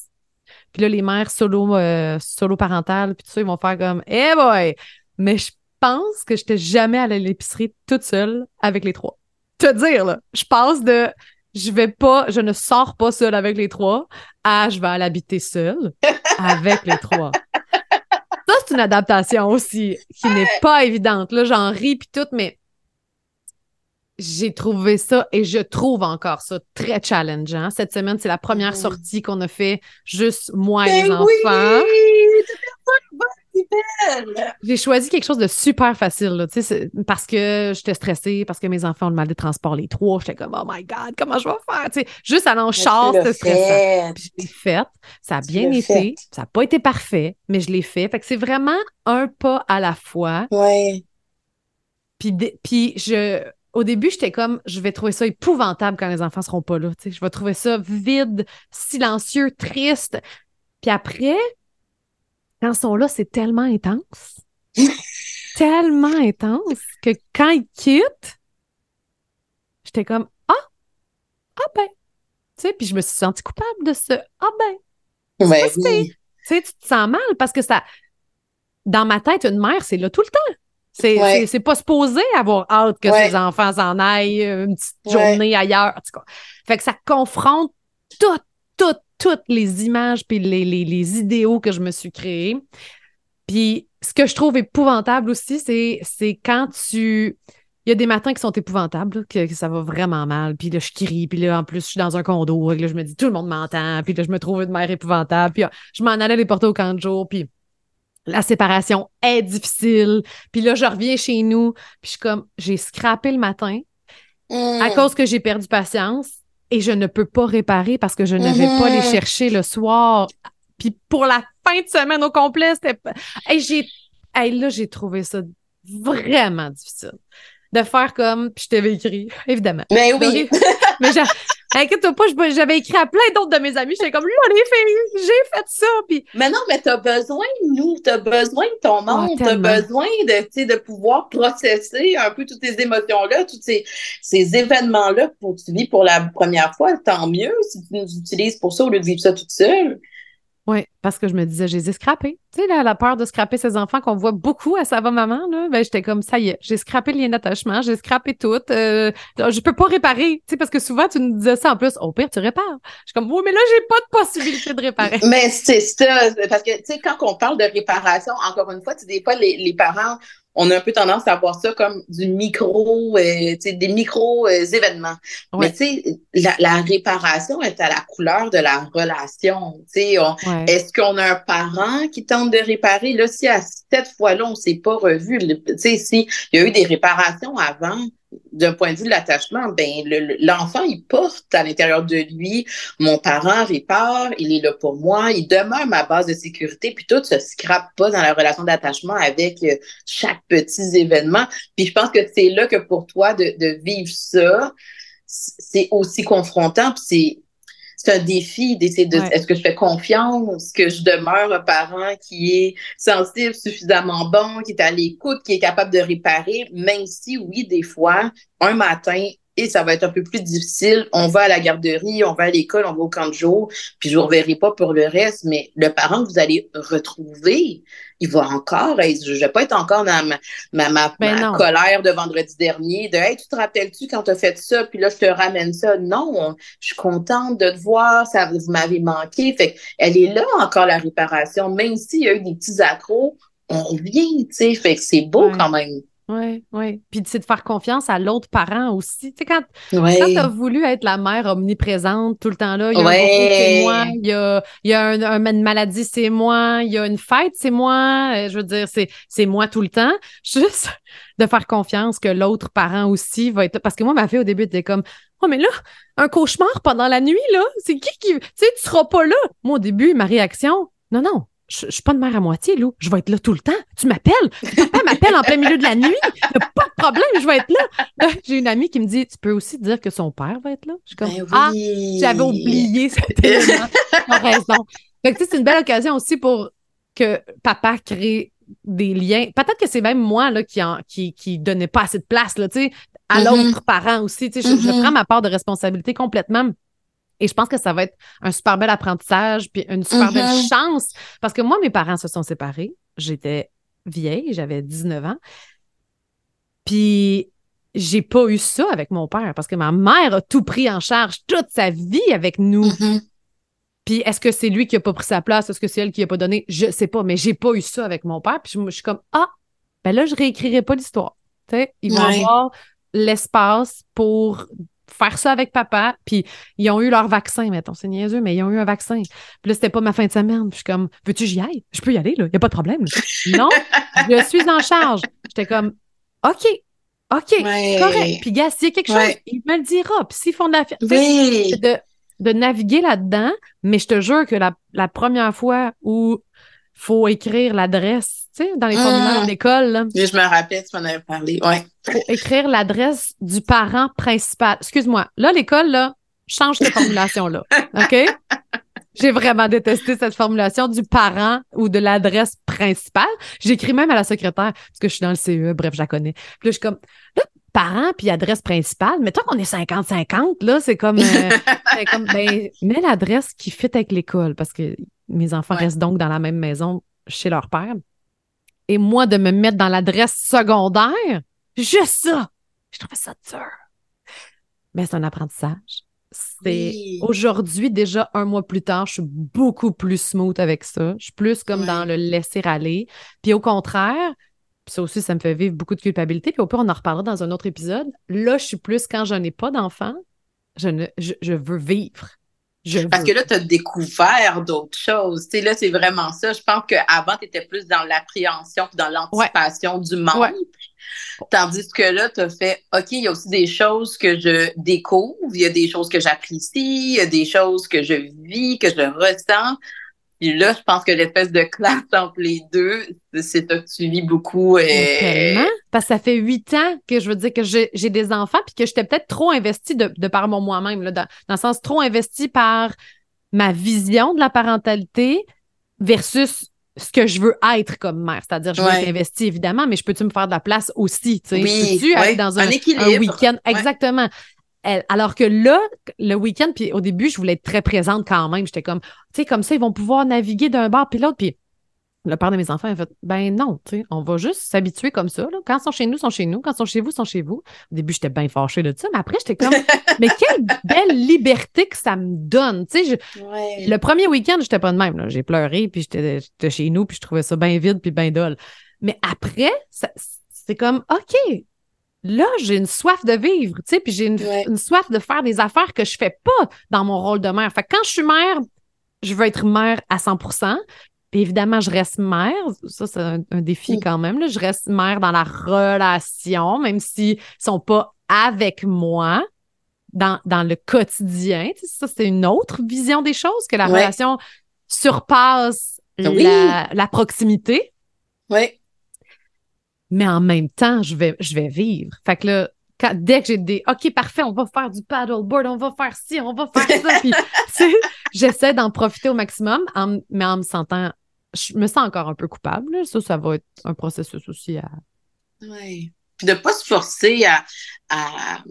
Puis là, les mères solo, euh, solo parentales, puis tout ça, ils vont faire comme, eh boy! Mais je pense que je n'étais jamais allée à l'épicerie toute seule avec les trois te dire, là, je passe de je vais pas, je ne sors pas seule avec les trois à je vais aller habiter seule avec les trois. Ça, c'est une adaptation aussi qui n'est pas évidente. Là, j'en ris puis tout, mais j'ai trouvé ça et je trouve encore ça très challengeant. Cette semaine, c'est la première mm. sortie qu'on a fait juste moi et les ben enfants. J'ai choisi quelque chose de super facile, parce que j'étais stressée, parce que mes enfants ont le mal de transport, les trois. J'étais comme, oh my God, comment je vais faire? juste aller en char, c'était stressant. Puis je l'ai fait. Ça a bien été. Ça n'a pas été parfait, mais je l'ai fait. Fait que c'est vraiment un pas à la fois. Ouais. Puis, puis je, au début, j'étais comme, je vais trouver ça épouvantable quand les enfants seront pas là. Je vais trouver ça vide, silencieux, triste. Puis après, quand ils sont là, c'est tellement intense. tellement intense que quand ils quittent, j'étais comme Ah, ah ben. Tu sais, puis je me suis sentie coupable de ce Ah ben. Ouais, oui. Tu sais, tu te sens mal parce que ça. Dans ma tête, une mère, c'est là tout le temps. C'est pas supposé avoir hâte que ses enfants s'en aillent une petite journée ailleurs. En tout cas. Fait que ça confronte toutes, toutes, toutes les images puis les, les, les idéaux que je me suis créés. Puis ce que je trouve épouvantable aussi, c'est quand tu il y a des matins qui sont épouvantables, que, ça va vraiment mal. Puis là, je crie. Puis là, en plus, je suis dans un condo. Là, je me dis, tout le monde m'entend. Puis là, je me trouve une mère épouvantable. Puis je m'en allais les porter au camp de jour. Puis la séparation est difficile. Puis là, je reviens chez nous. Puis je suis comme, j'ai scrappé le matin à mm. cause que j'ai perdu patience et je ne peux pas réparer parce que je ne vais pas les mm-hmm. chercher le soir. Puis pour la fin de semaine au complet, c'était. Et j'ai. là, j'ai trouvé ça vraiment difficile de faire comme, puis je t'avais écrit, évidemment. Mais oui. mais inquiète-toi pas, j'avais écrit à plein d'autres de mes amis. J'étais comme, là, fait, j'ai fait ça. Puis... Mais non, mais t'as besoin de nous, t'as besoin de ton ah, monde, t'as besoin de, de pouvoir processer un peu toutes ces émotions-là, tous ces, ces événements-là que tu vis pour la première fois. Tant mieux si tu nous utilises pour ça au lieu de vivre ça toute seule. Oui, parce que je me disais, j'ai scrappé. Tu sais, la peur de scraper ses enfants qu'on voit beaucoup à Ça va maman, là, ben, j'étais comme, ça y est, j'ai scrappé le lien d'attachement, j'ai scrappé tout. Euh, je peux pas réparer. Tu sais, parce que souvent, tu nous disais ça en plus, au pire, tu répares. Je suis comme, oui, mais là, j'ai pas de possibilité de réparer. Mais c'est ça, parce que, tu sais, quand on parle de réparation, encore une fois, tu des fois, les, les parents on a un peu tendance à voir ça comme du micro, euh, des micro euh, événements. Mais tu sais, la, la, réparation est à la couleur de la relation. Tu sais, est-ce qu'on a un parent qui tente de réparer? Là si à cette fois-là on s'est pas revu, tu sais, si il y a eu des réparations avant, d'un point de vue de l'attachement, ben l'enfant, il porte à l'intérieur de lui mon parent répare, il est là pour moi, il demeure ma base de sécurité, puis tout se scrape pas dans la relation d'attachement avec euh, chaque petit événement. Puis je pense que c'est là que pour toi de, de vivre ça, c'est aussi confrontant, puis c'est un défi d'essayer de est-ce que je fais confiance, que je demeure un parent qui est sensible, suffisamment bon, qui est à l'écoute, qui est capable de réparer, même si oui, des fois, un matin, et ça va être un peu plus difficile. On va à la garderie, on va à l'école, on va au camp de jour, puis je vous reverrai pas pour le reste, mais le parent que vous allez retrouver, il va encore je vais pas être encore dans ma, ma, ben colère de vendredi dernier, de Hey, tu te rappelles-tu quand tu as fait ça, puis là, je te ramène ça? Non, je suis contente de te voir, ça vous m'avez manqué. Fait elle est là encore la réparation, même s'il y a eu des petits accros, on revient, tu sais, fait que c'est beau quand même. Oui, oui. Puis c'est de faire confiance à l'autre parent aussi. Tu sais, quand, tu as voulu être la mère omniprésente tout le temps là, il y a un c'est moi, il y a, il y a une maladie, c'est moi, il y a une fête, c'est moi. Euh, je veux dire, c'est, c'est moi tout le temps. Juste de faire confiance que l'autre parent aussi va être Parce que moi, ma fille, au début, était comme Oh, mais là, un cauchemar pendant la nuit, là, c'est qui qui. Tu sais, tu seras pas là. Moi, au début, ma réaction, non, non, je, suis pas de mère à moitié, Lou. Je vais être là tout le temps. Tu m'appelles. Papa m'appelle en plein milieu de la nuit. Il a pas de problème, je vais être là. J'ai une amie qui me dit Tu peux aussi dire que son père va être là. Je suis comme ben Ah, j'avais oublié cet élément. Raison. c'est une belle occasion aussi pour que papa crée des liens. Peut-être que c'est même moi là, qui, en, qui, qui donnait pas assez de place là, à mm-hmm. l'autre parent aussi. Je, je mm-hmm. prends ma part de responsabilité complètement. Et je pense que ça va être un super bel apprentissage, puis une super belle mm-hmm. chance. Parce que moi, mes parents se sont séparés. J'étais vieille, j'avais 19 ans. Puis j'ai pas eu ça avec mon père parce que ma mère a tout pris en charge toute sa vie avec nous. Mm-hmm. Puis est-ce que c'est lui qui a pas pris sa place? Est-ce que c'est elle qui a pas donné? Je sais pas, mais j'ai pas eu ça avec mon père. Puis je, suis comme, ah, ben là, je réécrirai pas l'histoire. Ils vont avoir l'espace pour faire ça avec papa. Puis ils ont eu leur vaccin, mettons, c'est niaiseux, mais ils ont eu un vaccin. Puis là, c'était pas ma fin de semaine. Puis je suis comme, veux-tu j'y aille? Je peux y aller, là. Il n'y a pas de problème. non, je suis en charge. J'étais comme, OK, OK, correct. Puis gars, s'il y a quelque chose, il me le dira. Puis s'ils font de la oui. de, de naviguer là-dedans, mais je te jure que la, la première fois où faut écrire l'adresse tu sais, dans les formulaires mmh. d'école. Je me rappelle, tu m'en avais parlé, ouais. Faut écrire l'adresse du parent principal. Excuse-moi, là, l'école, là, change cette formulation-là, OK? J'ai vraiment détesté cette formulation du parent ou de l'adresse principale. J'écris même à la secrétaire parce que je suis dans le CE, bref, je la connais. Puis là, je suis comme, là, parent puis adresse principale, mais toi qu'on est 50-50, là, c'est comme, euh, comme ben, mets l'adresse qui fit avec l'école parce que Mes enfants restent donc dans la même maison chez leur père. Et moi, de me mettre dans l'adresse secondaire, juste ça, je trouvais ça dur. Mais c'est un apprentissage. C'est aujourd'hui, déjà un mois plus tard, je suis beaucoup plus smooth avec ça. Je suis plus comme dans le laisser aller. Puis au contraire, ça aussi, ça me fait vivre beaucoup de culpabilité. Puis au pire, on en reparlera dans un autre épisode. Là, je suis plus quand je n'ai pas d'enfant, je, ne, je, veux vivre. Parce que là, tu as découvert d'autres choses. Tu sais, là, c'est vraiment ça. Je pense qu'avant, tu étais plus dans l'appréhension dans l'anticipation du monde. Tandis que là, tu as fait, OK, il y a aussi des choses que je découvre, il y a des choses que j'apprécie, il y a des choses que je vis, que je ressens. Puis là, je pense que l'espèce de classe entre les deux, c'est ça que tu vis beaucoup. Et... Tellement. Parce que ça fait huit ans que je veux dire que j'ai des enfants puis que j'étais peut-être trop investie de, par mon moi-même, dans, dans le sens trop investie par ma vision de la parentalité versus ce que je veux être comme mère. C'est-à-dire, je veux être investie, évidemment, mais je peux-tu me faire de la place aussi? Tu sais? Oui, peux-tu aller dans un, un week-end? Exactement. Alors que là, le week-end, puis au début, je voulais être très présente quand même. J'étais comme, tu sais, comme ça, ils vont pouvoir naviguer d'un bar puis l'autre. Puis le père de mes enfants a fait, ben non, tu sais, on va juste s'habituer comme ça. Là. Quand ils sont chez nous, ils sont chez nous. Quand ils sont chez vous, ils sont chez vous. Au début, j'étais bien fâchée de ça, mais après, j'étais comme, mais quelle belle liberté que ça me donne. Tu sais, le premier week-end, j'étais pas de même. J'ai pleuré, puis j'étais chez nous, puis je trouvais ça bien vide, puis bien dole. Mais après, c'est comme, OK, là, j'ai une soif de vivre, tu sais, puis j'ai une, soif de faire des affaires que je fais pas dans mon rôle de mère. Fait que quand je suis mère, je veux être mère à 100 puis évidemment, je reste mère. Ça, c'est un, défi quand même. Là. Je reste mère dans la relation, même s'ils ne sont pas avec moi dans, dans le quotidien. ça, c'est une autre vision des choses, que la relation surpasse la, la, proximité. Oui mais en même temps, je vais, je vais vivre. Fait que là, dès que j'ai des OK, parfait, on va faire du paddleboard, on va faire ci, on va faire ça. Puis, j'essaie d'en profiter au maximum, mais en me sentant, je me sens encore un peu coupable. Ça, ça va être un processus aussi à. Oui. Puis de ne pas se forcer à, à,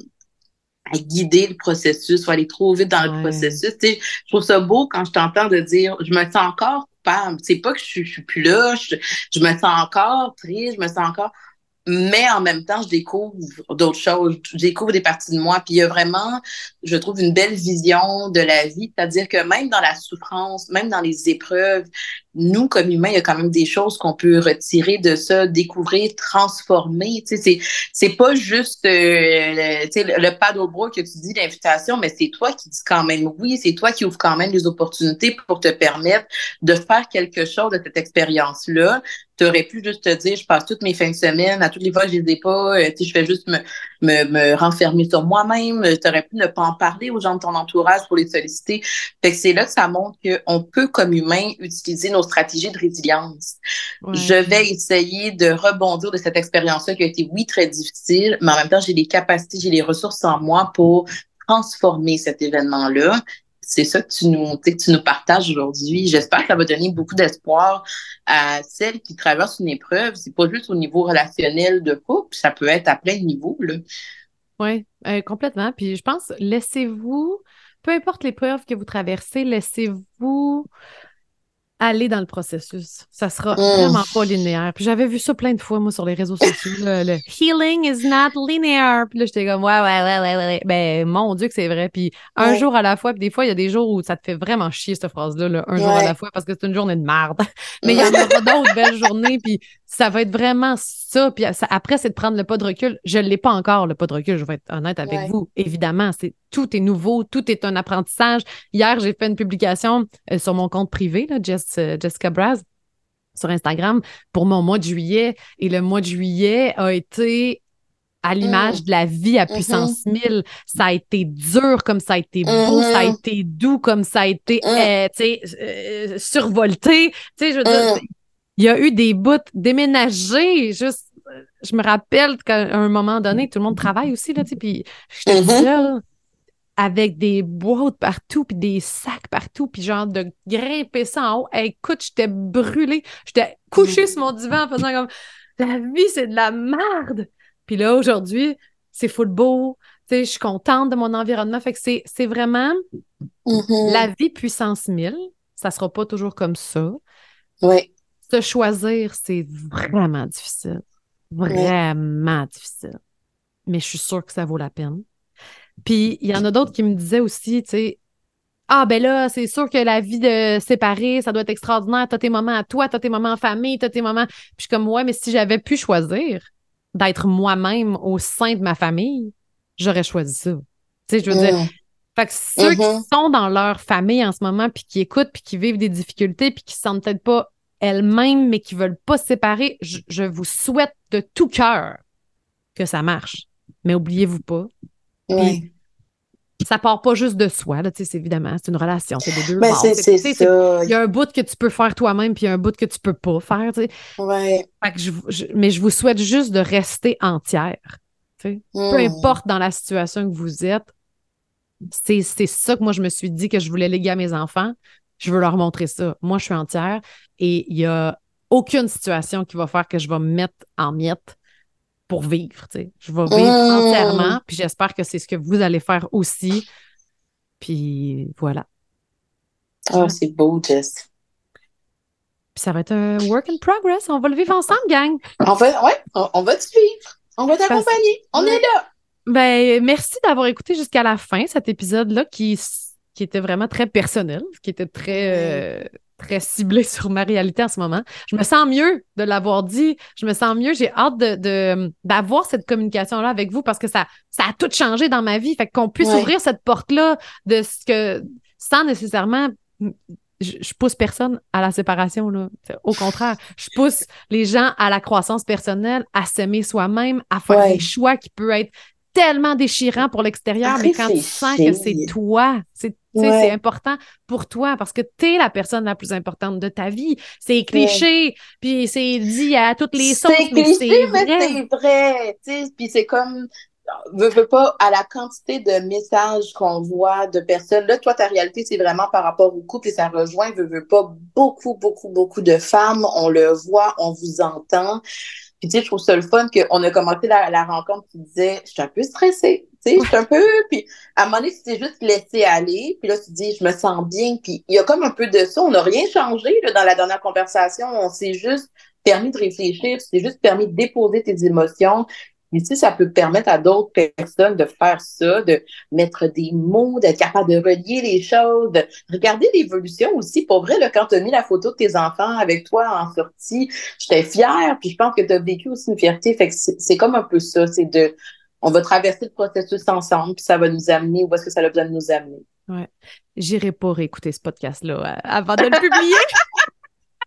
guider le processus ou aller trop vite dans le processus. je trouve ça beau quand je t'entends de dire je me sens encore c'est pas que je, suis plus là, je me sens encore triste, je me sens encore mais en même temps, je découvre d'autres choses, je découvre des parties de moi. Puis il y a vraiment, je trouve, une belle vision de la vie, c'est-à-dire que même dans la souffrance, même dans les épreuves, nous, comme humains, il y a quand même des choses qu'on peut retirer de ça, découvrir, transformer. Tu sais, c'est, c'est pas juste euh, tu sais, le, le que tu dis, l'invitation, mais c'est toi qui dis quand même oui, c'est toi qui ouvre quand même des opportunités pour te permettre de faire quelque chose de cette expérience-là, tu aurais pu juste te dire, je passe toutes mes fins de semaine, à toutes les fois, je les ai pas, euh, je fais juste me, me, me renfermer sur moi-même. Tu aurais pu ne pas en parler aux gens de ton entourage pour les solliciter. Fait que c'est là que ça montre qu'on peut, comme humain, utiliser nos stratégies de résilience. Je vais essayer de rebondir de cette expérience-là qui a été, oui, très difficile, mais en même temps, j'ai les capacités, j'ai les ressources en moi pour transformer cet événement-là c'est ça que tu nous, que tu nous partages aujourd'hui. J'espère que ça va donner beaucoup d'espoir à celles qui traversent une épreuve. C'est pas juste au niveau relationnel de couple, ça peut être à plein de niveaux. Oui, euh, complètement. Puis je pense, laissez-vous, peu importe l'épreuve que vous traversez, laissez-vous aller dans le processus. Ça sera mmh. vraiment pas linéaire. Puis j'avais vu ça plein de fois, moi, sur les réseaux sociaux. le healing is not linear. Puis là, j'étais comme, ouais, ouais, ouais, ouais, ouais. Ben, mon Dieu, que c'est vrai. Puis un jour à la fois. Puis des fois, il y a des jours où ça te fait vraiment chier, cette phrase-là, un jour à la fois, parce que c'est une journée de merde. Mais il y en aura d'autres belles journées. Puis ça va être vraiment ça. Puis après, c'est de prendre le pas de recul. Je ne l'ai pas encore, le pas de recul. Je vais être honnête avec vous. Évidemment, c'est tout est nouveau, tout est un apprentissage. Hier, j'ai fait une publication euh, sur mon compte privé, là, euh, Jessica Braz, sur Instagram, pour mon mois de juillet. Et le mois de juillet a été à l'image mm. de la vie à puissance 1000. Mm-hmm. Ça a été dur comme ça a été beau, ça a mm-hmm. été doux comme ça a été mm. euh, sais, survolté. Je veux dire, mm il y a eu des bouts déménagés, juste, je me rappelle qu'à un moment donné, tout le monde travaille aussi, là, tu sais, puis j'étais mm-hmm. seule avec des boîtes partout, puis des sacs partout, puis genre de grimper ça en haut. écoute, j'étais brûlée. J'étais couchée sur mon divan en faisant comme la vie, c'est de la merde. Puis là, aujourd'hui, c'est full beau. Tu sais, je suis contente de mon environnement. Fait que c'est vraiment mm-hmm. la vie puissance 1000 ça sera pas toujours comme ça. Oui. Se choisir, c'est vraiment difficile. Vraiment difficile. Mais je suis sûre que ça vaut la peine. Puis il y en a d'autres qui me disaient aussi, tu sais, ah ben là, c'est sûr que la vie de séparer, ça doit être extraordinaire. T'as tes moments à toi, t'as tes moments en famille, t'as tes moments. Puis je suis comme ouais, mais si j'avais pu choisir d'être moi-même au sein de ma famille, j'aurais choisi ça. Tu sais, je veux dire. Mm. Fait que ceux qui mm-hmm. sont dans leur famille en ce moment, puis qui écoutent, puis qui vivent des difficultés, puis qui se sentent peut-être pas elles-mêmes, mais qui veulent pas se séparer, je, vous souhaite de tout cœur que ça marche. Mais oubliez-vous pas. Oui ça part pas juste de soi, là, c'est évidemment, c'est une relation, c'est des deux ben. Il y a un bout que tu peux faire toi-même, puis il y a un bout que tu peux pas faire, tu sais. Ouais. mais je vous souhaite juste de rester entière, Peu hmm. importe dans la situation que vous êtes, c'est ça que moi, je me suis dit que je voulais léguer à mes enfants. Je veux leur montrer ça. Moi, je suis entière et il y a aucune situation qui va faire que je vais me mettre en miettes pour vivre. Je vais vivre mmh. entièrement, puis j'espère que c'est ce que vous allez faire aussi. Puis voilà. Oh, c'est beau, Jess. Puis ça va être un work in progress. On va le vivre ensemble, gang. On va, ouais, on, va te suivre. On va t'accompagner. On est là. Ben, merci d'avoir écouté jusqu'à la fin cet épisode-là qui, qui était vraiment très personnel, qui était très, euh, très ciblé sur ma réalité en ce moment. Je me sens mieux de l'avoir dit. Je me sens mieux. J'ai hâte de, d'avoir cette communication-là avec vous parce que ça, ça a tout changé dans ma vie. Fait qu'on puisse ouvrir cette porte-là de ce que, sans nécessairement je, pousse personne à la séparation. Là. Au contraire, je pousse les gens à la croissance personnelle, à s'aimer soi-même, à faire des choix qui peuvent être tellement déchirants pour l'extérieur, mais quand tu sens que c'est toi, c'est c'est important pour toi parce que tu es la personne la plus importante de ta vie. C'est cliché, puis c'est dit à toutes les sauces, mais c'est vrai. c'est vrai. Puis c'est comme, veux, veux pas, à la quantité de messages qu'on voit de personnes. Là, toi, ta réalité, c'est vraiment par rapport au couple et ça rejoint, veux, veux pas, beaucoup, beaucoup, beaucoup de femmes. On le voit, on vous entend. Puis tu sais, je trouve ça le fun qu'on a commencé la, la rencontre, tu disais, je suis un peu stressée, tu sais, un peu, puis à un moment donné, tu t'es juste laissé aller, puis là, tu dis, je me sens bien, puis il y a comme un peu de ça, on n'a rien changé là, dans la dernière conversation, on s'est juste permis de réfléchir, tu t'es juste permis de déposer tes émotions, Ici, ça peut permettre à d'autres personnes de faire ça, de mettre des mots, d'être capable de relier les choses, de regarder l'évolution aussi. Pour vrai, là, quand tu as mis la photo de tes enfants avec toi en sortie, j'étais fière, puis je pense que tu as vécu aussi une fierté. Fait que c'est comme un peu ça, c'est de on va traverser le processus ensemble, puis ça va nous amener où est-ce que ça a besoin de nous amener. Ouais. J'irai pas réécouter ce podcast-là euh, avant de le publier.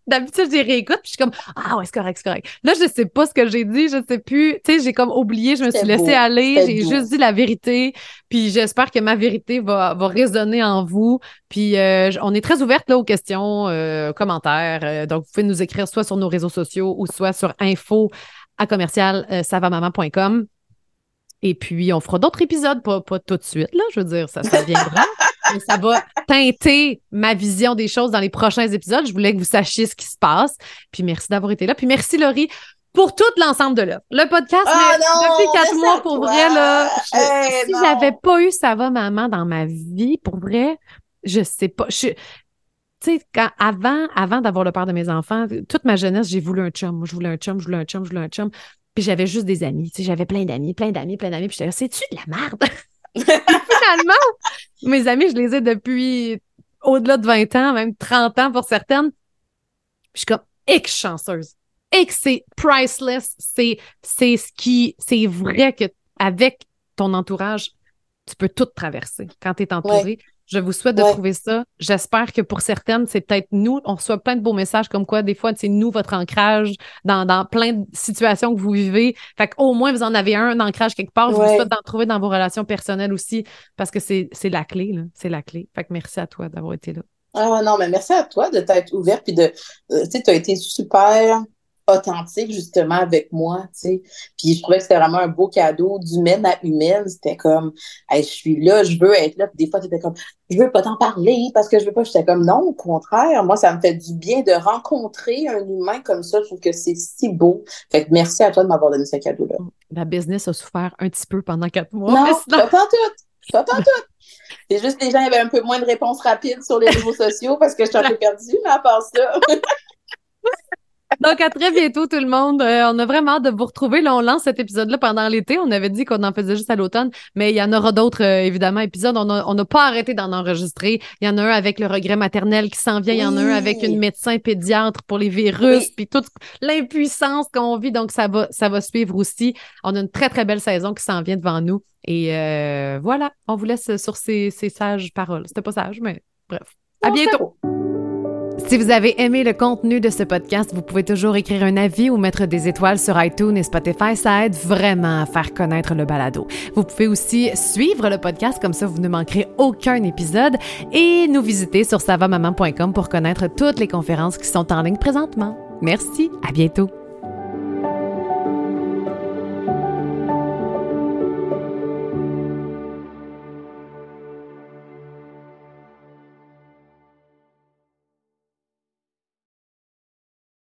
D'habitude, j'ai réécoute, puis je suis comme Ah ouais, c'est correct, c'est correct. Là, je sais pas ce que j'ai dit, je sais plus. Tu sais, j'ai comme oublié, je me suis laissée aller, j'ai juste dit la vérité. Puis j'espère que ma vérité va, va résonner en vous. Puis euh, on est très ouverte là aux questions, euh, commentaires. Euh, donc, vous pouvez nous écrire soit sur nos réseaux sociaux ou soit sur info à commercial savamaman.com. Et puis, on fera d'autres épisodes, pas, pas tout de suite, là. Je veux dire, ça, ça viendra ça va teinter ma vision des choses dans les prochains épisodes. Je voulais que vous sachiez ce qui se passe. Puis merci d'avoir été là. Puis merci, Laurie, pour tout l'ensemble de l'œuvre. Le podcast, ah depuis quatre mois, pour vrai, là, si j'avais pas eu Ça va, maman, dans ma vie, pour vrai, je sais pas. tu sais, avant, avant d'avoir le père de mes enfants, toute ma jeunesse, j'ai voulu un chum. Moi, je voulais un chum, je voulais un chum, je voulais un chum. Puis j'avais juste des amis. Tu sais, j'avais plein d'amis, plein d'amis, plein d'amis. Puis j'étais c'est-tu de la merde? finalement, mes amis, je les ai depuis au-delà de 20 ans, même 30 ans pour certaines. Je suis comme X chanceuse. X, c'est priceless. C'est, c'est ce qui, c'est vrai que avec ton entourage, tu peux tout traverser quand tu es entouré. Je vous souhaite de trouver ça. J'espère que pour certaines, c'est peut-être nous. On reçoit plein de beaux messages comme quoi, des fois, c'est nous, votre ancrage dans, dans, plein de situations que vous vivez. Fait qu'au moins, vous en avez un, ancrage quelque part. Je vous souhaite d'en trouver dans vos relations personnelles aussi parce que c'est la clé. C'est la clé. Fait que merci à toi d'avoir été là. Ah non, mais merci à toi de t'être ouvert puis de. Euh, tu sais, tu as été super authentique justement avec moi, tu sais. Puis je trouvais que c'était vraiment un beau cadeau d'humaine à humaine. C'était comme, je suis là, je veux être là. Puis des fois, tu étais comme, je veux pas t'en parler parce que je veux pas. J'étais comme, non, au contraire, moi, ça me fait du bien de rencontrer un humain comme ça. Je trouve que c'est si beau. Fait que merci à toi de m'avoir donné ce cadeau-là. La business a souffert un petit peu pendant quatre mois. Non, pas tout. J'entends tout. C'est juste que les gens avaient un peu moins de réponses rapides sur les réseaux sociaux parce que je suis un peu perdue, mais à part ça. Donc, à très bientôt, tout le monde. Euh, on a vraiment hâte de vous retrouver. Là, on lance cet épisode-là pendant l'été. On avait dit qu'on en faisait juste à l'automne, mais il y en aura d'autres, euh, évidemment, épisodes. On n'a pas arrêté d'en enregistrer. Il y en a un avec le regret maternel qui s'en vient. Il y en a un avec une médecin pédiatre pour les virus, puis toute l'impuissance qu'on vit. Donc, ça va, ça va suivre aussi. On a une très, très belle saison qui s'en vient devant nous. Et euh, voilà, on vous laisse sur ces, ces sages paroles. C'était pas sage, mais bref. À bientôt! Si vous avez aimé le contenu de ce podcast, vous pouvez toujours écrire un avis ou mettre des étoiles sur iTunes et Spotify. Ça aide vraiment à faire connaître le balado. Vous pouvez aussi suivre le podcast, comme ça vous ne manquerez aucun épisode, et nous visiter sur savamaman.com pour connaître toutes les conférences qui sont en ligne présentement. Merci, à bientôt.